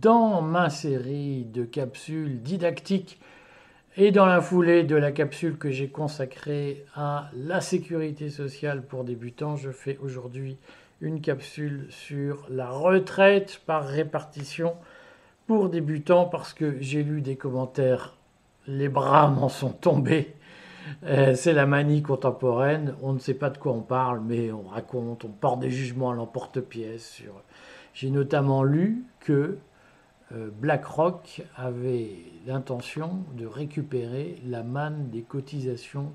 dans ma série de capsules didactiques et dans la foulée de la capsule que j'ai consacrée à la sécurité sociale pour débutants, je fais aujourd'hui une capsule sur la retraite par répartition pour débutants parce que j'ai lu des commentaires, les bras m'en sont tombés. Euh, c'est la manie contemporaine, on ne sait pas de quoi on parle, mais on raconte, on porte des jugements à l'emporte-pièce. J'ai notamment lu que BlackRock avait l'intention de récupérer la manne des cotisations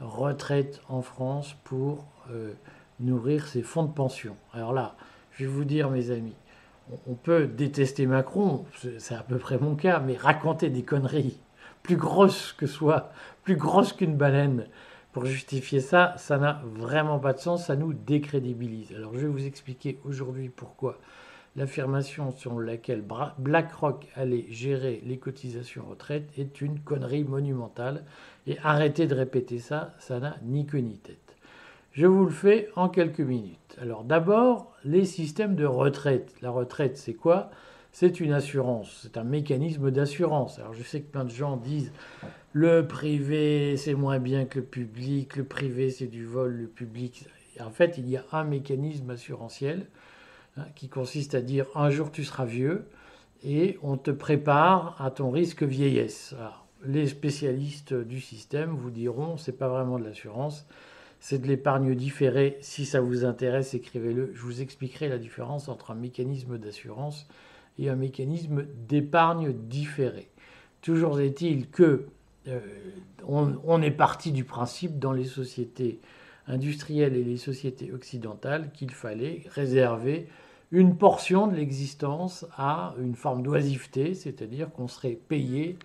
retraite en France pour euh, nourrir ses fonds de pension. Alors là, je vais vous dire, mes amis, on peut détester Macron, c'est à peu près mon cas, mais raconter des conneries plus grosses que soit, plus grosses qu'une baleine, pour justifier ça, ça n'a vraiment pas de sens, ça nous décrédibilise. Alors je vais vous expliquer aujourd'hui pourquoi l'affirmation selon laquelle BlackRock allait gérer les cotisations retraite est une connerie monumentale. Et arrêtez de répéter ça, ça n'a ni queue ni tête. Je vous le fais en quelques minutes. Alors d'abord, les systèmes de retraite. La retraite, c'est quoi? C'est une assurance, c'est un mécanisme d'assurance. Alors je sais que plein de gens disent le privé, c'est moins bien que le public, le privé, c'est du vol, le public. En fait, il y a un mécanisme assurantiel Hein, qui consiste à dire un jour tu seras vieux et on te prépare à ton risque vieillesse. les spécialistes du système vous diront c'est pas vraiment de l'assurance, c'est de l'épargne différée. Si ça vous intéresse, écrivez-le. Je vous expliquerai la différence entre un mécanisme d'assurance et un mécanisme d'épargne différée. Toujours est-il que euh, on, est parti du principe dans les sociétés industrielles et les sociétés occidentales qu'il fallait réserver une portion de l'existence à une forme d'oisiveté, c'est-à-dire qu'on serait payé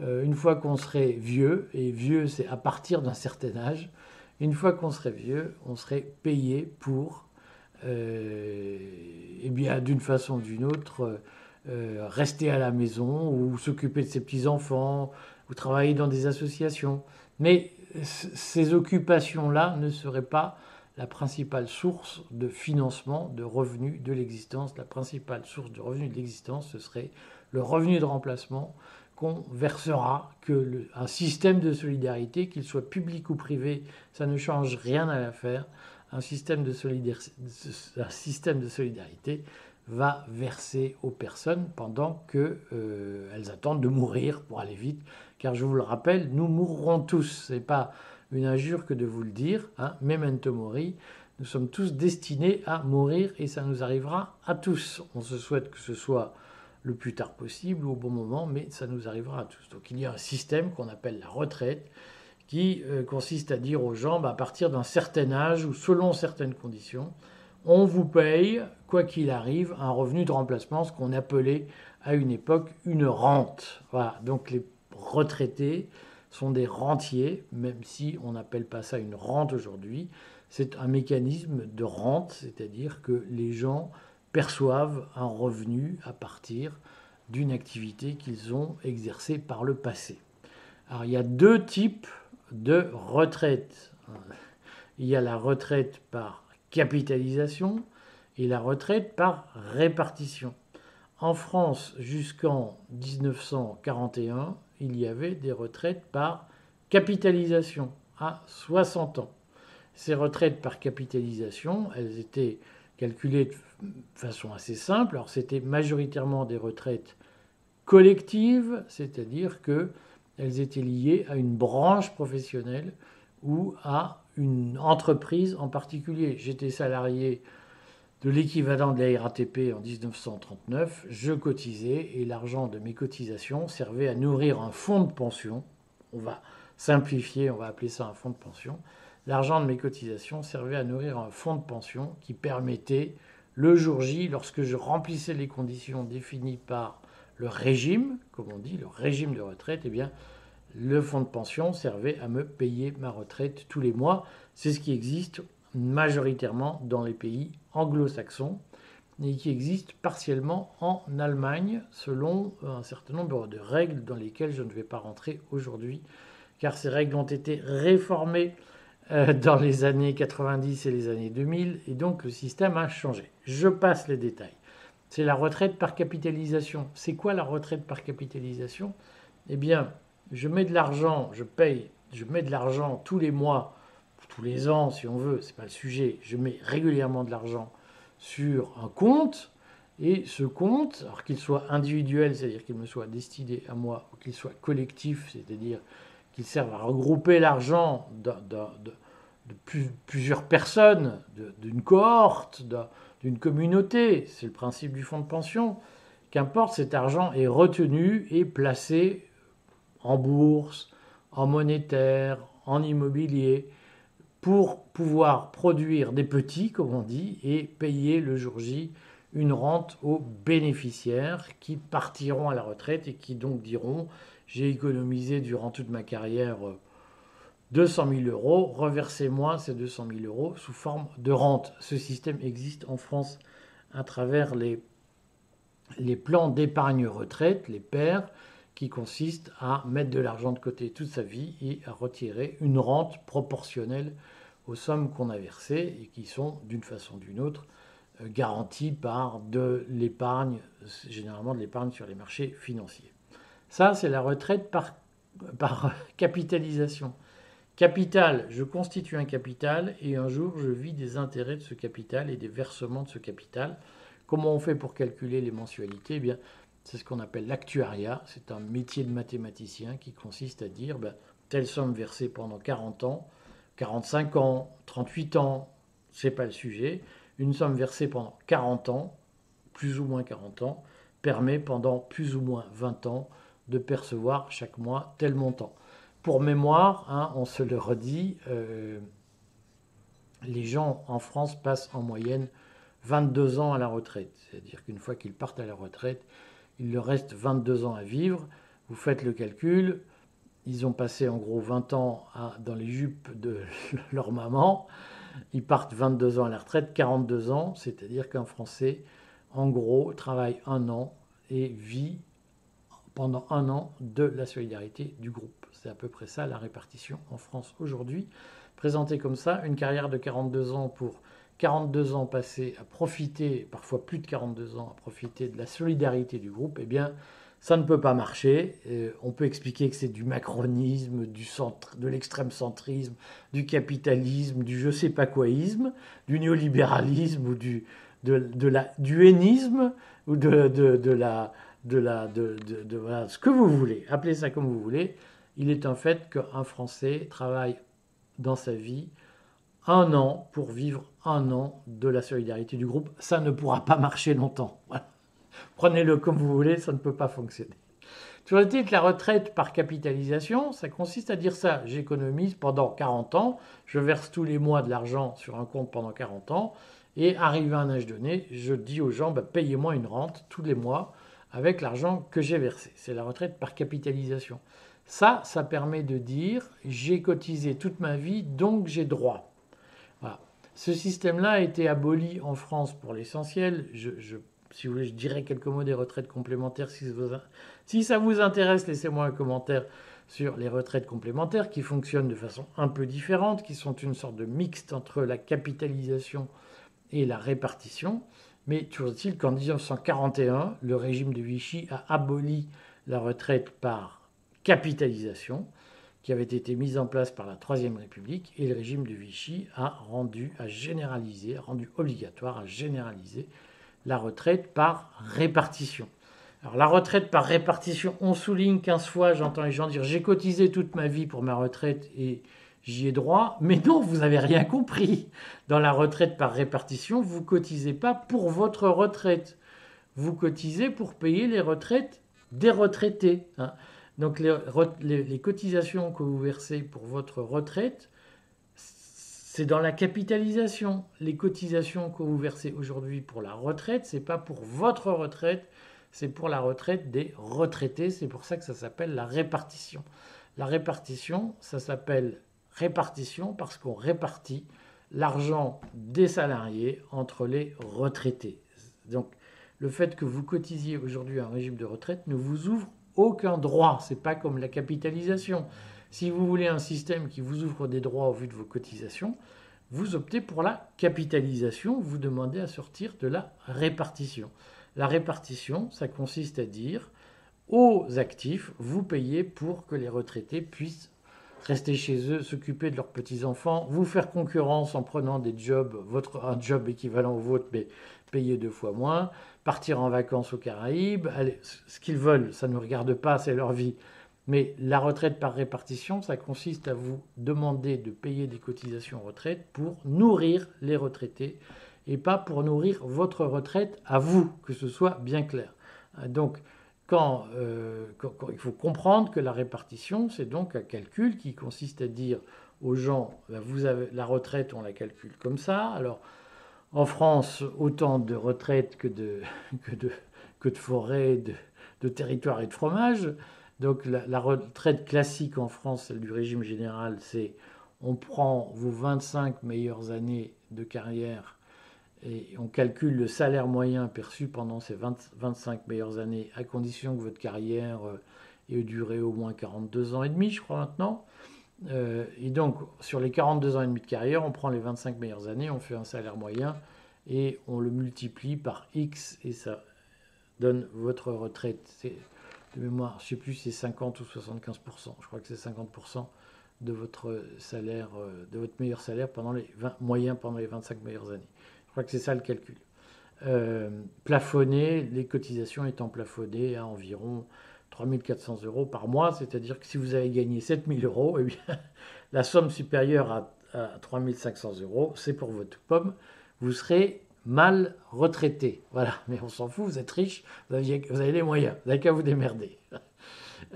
euh, une fois qu'on serait vieux, et vieux c'est à partir d'un certain âge, une fois qu'on serait vieux, on serait payé pour, euh, bien d'une façon ou d'une autre, euh, rester à la maison ou s'occuper de ses petits-enfants ou travailler dans des associations. Mais ces occupations-là ne seraient pas la principale source de financement de revenus de l'existence. La principale source de revenus de l'existence, ce serait le revenu de remplacement qu'on versera, que un système de solidarité, qu'il soit public ou privé, ça ne change rien à l'affaire. Un système de, un système de solidarité va verser aux personnes pendant qu'elles euh, attendent de mourir pour aller vite. Car je vous le rappelle, nous mourrons tous. C'est pas une injure que de vous le dire. Hein, memento mori. Nous sommes tous destinés à mourir et ça nous arrivera à tous. On se souhaite que ce soit le plus tard possible ou au bon moment, mais ça nous arrivera à tous. Donc il y a un système qu'on appelle la retraite qui euh, consiste à dire aux gens, bah, à partir d'un certain âge ou selon certaines conditions, on vous paye, quoi qu'il arrive, un revenu de remplacement, ce qu'on appelait à une époque une rente. Voilà, donc les retraités sont des rentiers, même si on n'appelle pas ça une rente aujourd'hui. C'est un mécanisme de rente, c'est-à-dire que les gens perçoivent un revenu à partir d'une activité qu'ils ont exercée par le passé. Alors il y a deux types de retraite. Il y a la retraite par capitalisation et la retraite par répartition. En France, jusqu'en 1941, il y avait des retraites par capitalisation à 60 ans. Ces retraites par capitalisation, elles étaient calculées de façon assez simple. Alors c'était majoritairement des retraites collectives, c'est-à-dire que elles étaient liées à une branche professionnelle ou à une entreprise en particulier. J'étais salarié de l'équivalent de la RATP en 1939, je cotisais et l'argent de mes cotisations servait à nourrir un fonds de pension. On va simplifier, on va appeler ça un fonds de pension. L'argent de mes cotisations servait à nourrir un fonds de pension qui permettait, le jour J, lorsque je remplissais les conditions définies par le régime, comme on dit, le régime de retraite, eh bien, le fonds de pension servait à me payer ma retraite tous les mois. C'est ce qui existe majoritairement dans les pays anglo-saxons et qui existe partiellement en Allemagne selon un certain nombre de règles dans lesquelles je ne vais pas rentrer aujourd'hui car ces règles ont été réformées euh, dans les années 90 et les années 2000 et donc le système a changé. Je passe les détails. c'est la retraite par capitalisation. C'est quoi la retraite par capitalisation? Eh bien, je mets de l'argent, je paye, je mets de l'argent tous les mois, tous les ans si on veut, c'est pas le sujet. Je mets régulièrement de l'argent sur un compte et ce compte, alors qu'il soit individuel, c'est-à-dire qu'il me soit destiné à moi, ou qu'il soit collectif, c'est-à-dire qu'il serve à regrouper l'argent de, plusieurs personnes, d'une cohorte, d'une communauté, c'est le principe du fonds de pension, qu'importe, cet argent est retenu et placé en bourse, en monétaire, en immobilier, pour pouvoir produire des petits, comme on dit, et payer le jour J une rente aux bénéficiaires qui partiront à la retraite et qui donc diront j'ai économisé durant toute ma carrière 200 euh, 000 euros, reversez-moi ces 200 000 euros sous forme de rente. Ce système existe en France à travers les, les plans d'épargne retraite, les PER, qui consistent à mettre de l'argent de côté toute sa vie et à retirer une rente proportionnelle aux sommes qu'on a versées et qui sont d'une façon ou d'une autre euh, garantie par de l'épargne, généralement de l'épargne sur les marchés financiers. Ça, c'est la retraite par, par capitalisation. Capital, je constitue un capital et un jour je vis des intérêts de ce capital et des versements de ce capital. Comment on fait pour calculer les mensualités? Eh bien, C'est ce qu'on appelle l'actuariat. C'est un métier de mathématicien qui consiste à dire ben, telle somme versée pendant 40 ans, 45 ans, 38 ans, c'est pas le sujet une somme versée pendant 40 ans, plus ou moins 40 ans, permet pendant plus ou moins 20 ans de percevoir chaque mois tel montant. Pour mémoire, hein, on se le redit, euh, les gens en France passent en moyenne 22 ans à la retraite. C'est-à-dire qu'une fois qu'ils partent à la retraite, il leur reste 22 ans à vivre. Vous faites le calcul, ils ont passé en gros 20 ans dans les jupes de leur maman. Ils partent 22 ans à la retraite, 42 ans, c'est-à-dire qu'un Français, en gros, travaille un an et vit pendant un an de la solidarité du groupe. C'est à peu près ça la répartition en France aujourd'hui. Présenté comme ça, une carrière de 42 ans pour 42 ans passés à profiter, parfois plus de 42 ans, à profiter de la solidarité du groupe, eh bien, ça ne peut pas marcher. On peut expliquer que c'est du macronisme, du centre, de l'extrême centrisme, du capitalisme, du je sais pas quoisme, du néolibéralisme ou du, de, du hénisme ou de, de, la, de, la, de, ce que vous voulez. Appelez ça comme vous voulez. Il est un fait qu'un Français travaille dans sa vie un an pour vivre un an de la solidarité du groupe. Ça ne pourra pas marcher longtemps. Voilà. Prenez-le comme vous voulez, ça ne peut pas fonctionner. Toujours dit que la retraite par capitalisation, ça consiste à dire ça. J'économise pendant 40 ans, je verse tous les mois de l'argent sur un compte pendant 40 ans, et arrivé à un âge donné, je dis aux gens, bah, payez-moi une rente tous les mois avec l'argent que j'ai versé. C'est la retraite par capitalisation. Ça, ça permet de dire, j'ai cotisé toute ma vie, donc j'ai droit. Ce système-là a été aboli en France pour l'essentiel. je si vous voulez, je dirais quelques mots des retraites complémentaires. Si, ça vous intéresse, laissez-moi un commentaire sur les retraites complémentaires qui fonctionnent de façon un peu différente, qui sont une sorte de mixte entre la capitalisation et la répartition. Mais toujours est-il qu'en 1941, le régime de Vichy a aboli la retraite par capitalisation qui avait été mise en place par la Troisième République et le régime de Vichy a rendu, a généralisé, a rendu obligatoire, a généralisé la retraite par répartition. Alors la retraite par répartition, on souligne 15 fois, j'entends les gens dire j'ai cotisé toute ma vie pour ma retraite et j'y ai droit, mais non, vous n'avez rien compris. Dans la retraite par répartition, vous cotisez pas pour votre retraite, vous cotisez pour payer les retraites des retraités. Hein. Donc les cotisations que vous versez pour votre retraite, c'est dans la capitalisation. Les cotisations que vous versez aujourd'hui pour la retraite, c'est pas pour votre retraite, c'est pour la retraite des retraités. C'est pour ça que ça s'appelle la répartition. La répartition, ça s'appelle répartition parce qu'on répartit l'argent des salariés entre les retraités. Donc, le fait que vous cotisiez aujourd'hui un régime de retraite ne vous ouvre aucun droit. C'est pas comme la capitalisation. Si vous voulez un système qui vous ouvre des droits au vu de vos cotisations, vous optez pour la capitalisation, vous demandez à sortir de la répartition. La répartition, ça consiste à dire aux actifs, vous payez pour que les retraités puissent rester chez eux, s'occuper de leurs petits-enfants, vous faire concurrence en prenant des jobs, un job équivalent au vôtre, mais payé deux fois moins, partir en vacances aux Caraïbes, ce qu'ils veulent, ça ne nous regarde pas, c'est leur vie. Mais la retraite par répartition, ça consiste à vous demander de payer des cotisations retraite pour nourrir les retraités et pas pour nourrir votre retraite à vous, que ce soit bien clair. Donc, euh, quand, il faut comprendre que la répartition, c'est donc un calcul qui consiste à dire aux gens, ben, vous avez la retraite, on la calcule comme ça. Alors, en France, autant de retraites que de, que de, que de forêts, de, territoires et de fromage. Donc la, retraite classique en France, celle du régime général, c'est on prend vos 25 meilleures années de carrière et on calcule le salaire moyen perçu pendant ces 25 meilleures années, à condition que votre carrière euh, ait duré au moins 42 ans et demi, je crois maintenant. Euh, et donc, sur les 42 ans et demi de carrière, on prend les 25 meilleures années, on fait un salaire moyen et on le multiplie par X et ça donne votre retraite. Mémoire, je ne sais plus si c'est 50 ou 75%, je crois que c'est 50% de votre salaire, euh, de votre meilleur salaire pendant les 20, moyen pendant les 25 meilleures années. Crois que c'est ça le calcul. Euh, plafonner, les cotisations étant plafonnées à environ 3400 euros par mois, c'est-à-dire que si vous avez gagné 7000 euros, eh bien, la somme supérieure à, 3500 euros, c'est pour votre pomme, vous serez mal retraité. Voilà, mais on s'en fout, vous êtes riche, vous avez, les moyens, vous n'avez qu'à vous démerder.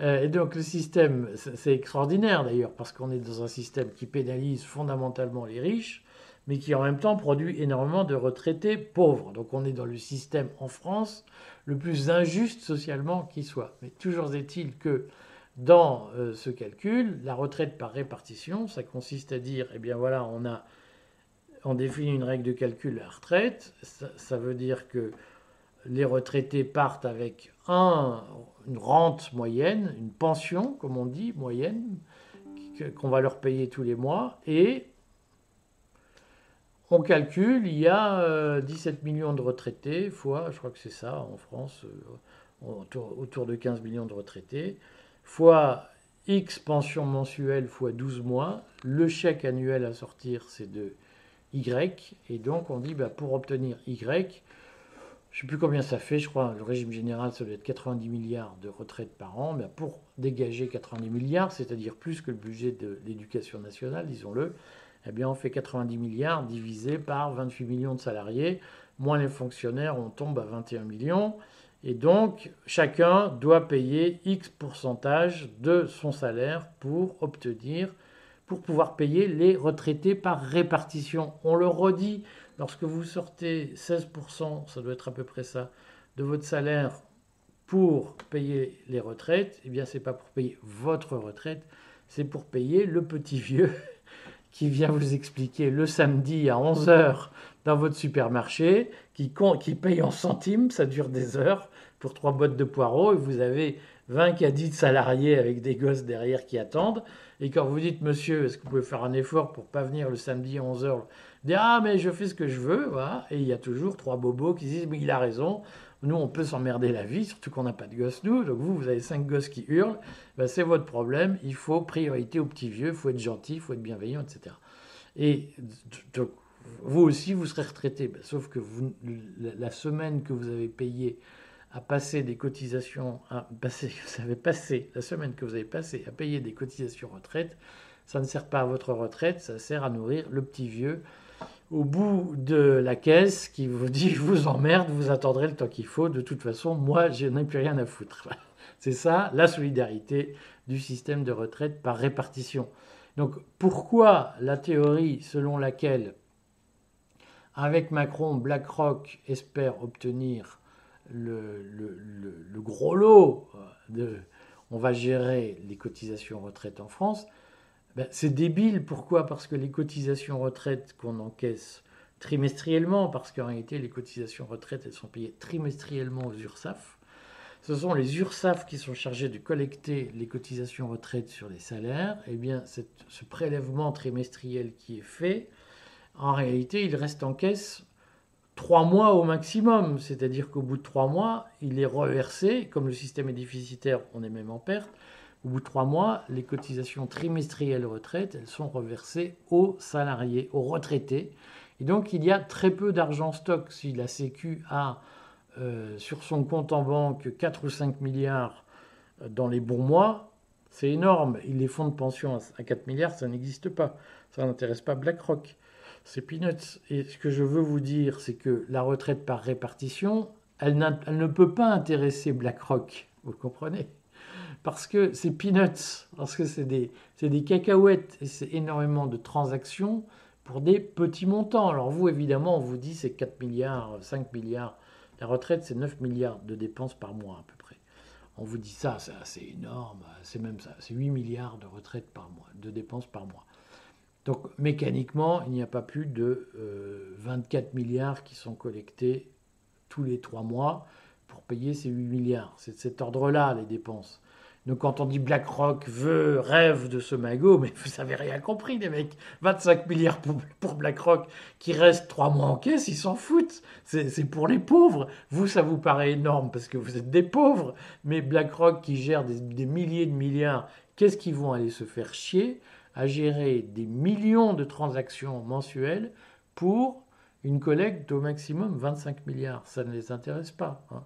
Euh, et donc le système, c'est extraordinaire d'ailleurs, parce qu'on est dans un système qui pénalise fondamentalement les riches, mais qui en même temps produit énormément de retraités pauvres. Donc on est dans le système en France le plus injuste socialement qui soit. Mais toujours est-il que dans euh, ce calcul, la retraite par répartition, ça consiste à dire, eh bien voilà, on a on définit une règle de calcul à la retraite. Ça, veut dire que les retraités partent avec un, une rente moyenne, une pension, comme on dit, moyenne, qu'on va leur payer tous les mois, et on calcule, il y a 17 euh, millions de retraités, fois, je crois que c'est ça en France, euh, autour, de 15 millions de retraités, fois X pension mensuelle fois 12 mois, le chèque annuel à sortir c'est de Y, et donc on dit bah, pour obtenir Y, je ne sais plus combien ça fait, je crois, le régime général ça doit être 90 milliards de retraites par an, mais pour dégager 90 milliards, c'est-à-dire plus que le budget de l'éducation nationale, disons-le, eh bien on fait 90 milliards divisé par 28 millions de salariés, moins les fonctionnaires, on tombe à 21 millions. Et donc, chacun doit payer X pourcentage de son salaire pour obtenir, pour pouvoir payer les retraités par répartition. On le redit, lorsque vous sortez 16%, ça doit être à peu près ça, de votre salaire pour payer les retraites, eh bien, ce n'est pas pour payer votre retraite, c'est pour payer le petit vieux qui vient vous expliquer le samedi à 11h dans votre supermarché, qui, qui paye en centimes, ça dure des heures, pour trois boîtes de poireaux, et vous avez 20 caddies de salariés avec des gosses derrière qui attendent. Et quand vous dites, monsieur, est-ce que vous pouvez faire un effort pour pas venir le samedi à 11h Dire, ah, mais je fais ce que je veux, voilà. Et il y a toujours trois bobos qui disent, mais il a raison, nous, on peut s'emmerder la vie, surtout qu'on n'a pas de gosses, nous. Donc vous, vous avez cinq gosses qui hurlent. Ben, c'est votre problème. Il faut priorité aux petits vieux. Il faut être gentil, il faut être bienveillant, etc. Et donc, vous aussi, vous serez retraité. Ben, sauf que vous, la semaine que vous avez payé passer des cotisations, vous avez passé, la semaine que vous avez passé à payer des cotisations retraite, ça ne sert pas à votre retraite, ça sert à nourrir le petit vieux au bout de la caisse qui vous dit je vous emmerde, vous attendrez le temps qu'il faut, de toute façon, moi, je n'ai plus rien à foutre. C'est ça la solidarité du système de retraite par répartition. Donc pourquoi la théorie selon laquelle avec Macron, BlackRock espère obtenir le, gros lot de on va gérer les cotisations retraite en France, ben, c'est débile. Pourquoi? Parce que les cotisations retraite qu'on encaisse trimestriellement, parce qu'en réalité, les cotisations retraite, elles sont payées trimestriellement aux URSAF. Ce sont les URSAF qui sont chargés de collecter les cotisations retraite sur les salaires. Eh bien, ce prélèvement trimestriel qui est fait, en réalité, il reste en caisse trois mois au maximum. C'est-à-dire qu'au bout de trois mois, il est reversé, comme le système est déficitaire, on est même en perte. Au bout de trois mois, les cotisations trimestrielles retraite, elles sont reversées aux salariés, aux retraités. Et donc, il y a très peu d'argent stock. Si la Sécu a euh, sur son compte en banque 4 ou 5 milliards euh, dans les bons mois, c'est énorme. Les fonds de pension à 4 milliards, ça n'existe pas. Ça n'intéresse pas BlackRock. C'est peanuts. Et ce que je veux vous dire, c'est que la retraite par répartition, elle, ne peut pas intéresser BlackRock. Vous comprenez? Parce que c'est peanuts, parce que c'est des, cacahuètes et c'est énormément de transactions pour des petits montants. Alors vous, évidemment, on vous dit c'est 4 milliards, 5 milliards. La retraite, c'est 9 milliards de dépenses par mois à peu près. On vous dit ça, c'est énorme, c'est même ça, c'est 8 milliards de retraite par mois, de dépenses par mois. Donc mécaniquement, il n'y a pas plus de 24 euh, milliards qui sont collectés tous les trois mois pour payer ces 8 milliards. C'est de cet ordre-là, les dépenses. Donc quand on dit BlackRock veut, rêve de ce magot, mais vous n'avez rien compris, les mecs. 25 milliards pour, BlackRock qui reste trois mois en caisse, ils s'en foutent. C'est pour les pauvres. Vous, ça vous paraît énorme parce que vous êtes des pauvres. Mais BlackRock qui gère des milliers de milliards, qu'est-ce qu'ils vont aller se faire chier à gérer des millions de transactions mensuelles pour une collecte d'au maximum 25 milliards. Ça ne les intéresse pas. Hein.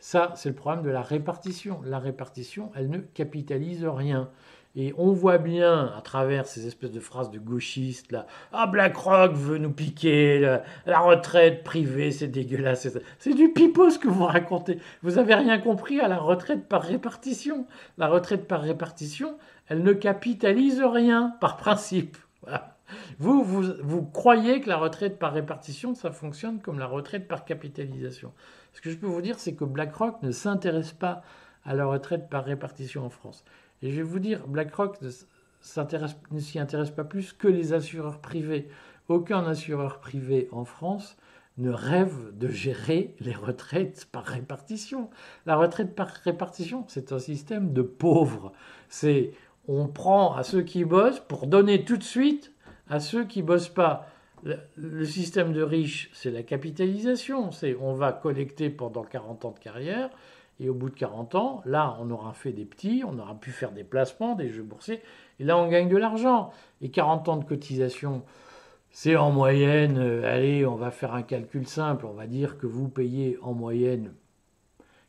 Ça, c'est le problème de la répartition. La répartition, elle ne capitalise rien. Et on voit bien à travers ces espèces de phrases de gauchistes là, ah BlackRock veut nous piquer la, retraite privée, c'est dégueulasse. C'est du pipeau ce que vous racontez. Vous n'avez rien compris à la retraite par répartition. La retraite par répartition, elle ne capitalise rien par principe. Vous, vous, vous croyez que la retraite par répartition, ça fonctionne comme la retraite par capitalisation. Ce que je peux vous dire, c'est que BlackRock ne s'intéresse pas à la retraite par répartition en France. Et je vais vous dire, BlackRock ne s'y intéresse pas plus que les assureurs privés. Aucun assureur privé en France ne rêve de gérer les retraites par répartition. La retraite par répartition, c'est un système de pauvres. C'est on prend à ceux qui bossent pour donner tout de suite à ceux qui bossent pas. Le, système de riches, c'est la capitalisation. C'est on va collecter pendant 40 ans de carrière et au bout de 40 ans, là, on aura fait des petits, on aura pu faire des placements, des jeux boursiers, et là, on gagne de l'argent. Et 40 ans de cotisation, c'est en moyenne, euh, allez, on va faire un calcul simple, on va dire que vous payez en moyenne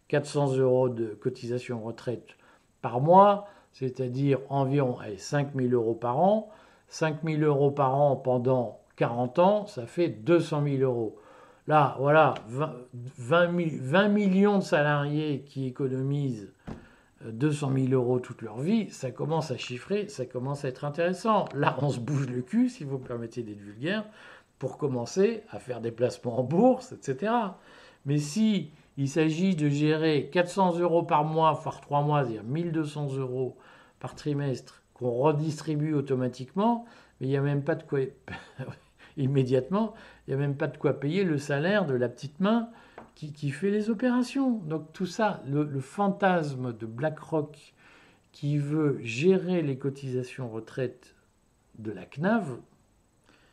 400 euros de cotisation retraite par mois, c'est-à-dire environ 5 000 euros par an. 5 000 euros par an pendant 40 ans, ça fait 200 000 euros. Là, voilà, 20, millions de salariés qui économisent 200 euh, 000 euros toute leur vie, ça commence à chiffrer, ça commence à être intéressant. Là, on se bouge le cul, si vous me permettez d'être vulgaire, pour commencer à faire des placements en bourse, etc. Mais si il s'agit de gérer 400 euros par mois, voire 3 mois, c'est-à-dire 1200 euros par trimestre qu'on redistribue automatiquement, mais il n'y a même pas de quoi immédiatement, il n'y a même pas de quoi payer le salaire de la petite main qui, fait les opérations. Donc tout ça, le, fantasme de BlackRock qui veut gérer les cotisations retraite de la CNAV,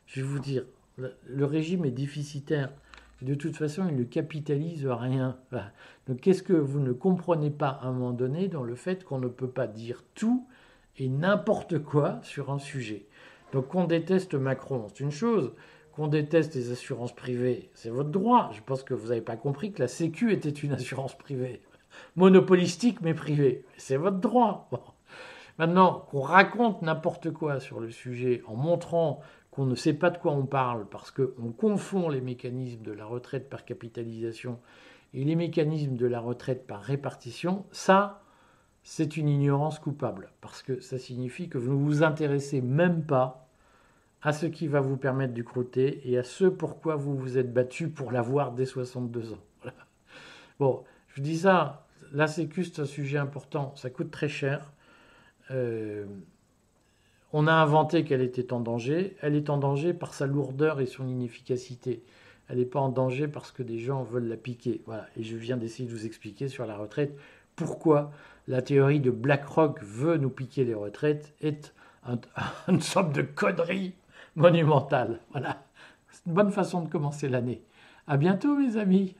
je vais vous dire, le, régime est déficitaire. De toute façon, il ne capitalise rien. Donc qu'est-ce que vous ne comprenez pas à un moment donné dans le fait qu'on ne peut pas dire tout et n'importe quoi sur un sujet? Donc qu'on déteste Macron, c'est une chose. Qu'on déteste les assurances privées, c'est votre droit. Je pense que vous n'avez pas compris que la Sécu était une assurance privée. Monopolistique mais privée. C'est votre droit. Maintenant, qu'on raconte n'importe quoi sur le sujet en montrant qu'on ne sait pas de quoi on parle parce qu'on confond les mécanismes de la retraite par capitalisation et les mécanismes de la retraite par répartition, ça, c'est une ignorance coupable, parce que ça signifie que vous ne vous intéressez même pas à ce qui va vous permettre du croûter et à ce pourquoi vous vous êtes battu pour l'avoir dès 62 ans. Bon, je dis ça, la sécu c'est un sujet important, ça coûte très cher. Euh, on a inventé qu'elle était en danger, elle est en danger par sa lourdeur et son inefficacité. Elle n'est pas en danger parce que des gens veulent la piquer. Voilà. Et je viens d'essayer de vous expliquer sur la retraite pourquoi la théorie de BlackRock veut nous piquer les retraites est une sorte de connerie monumentale. Voilà. C'est une bonne façon de commencer l'année. À bientôt mes amis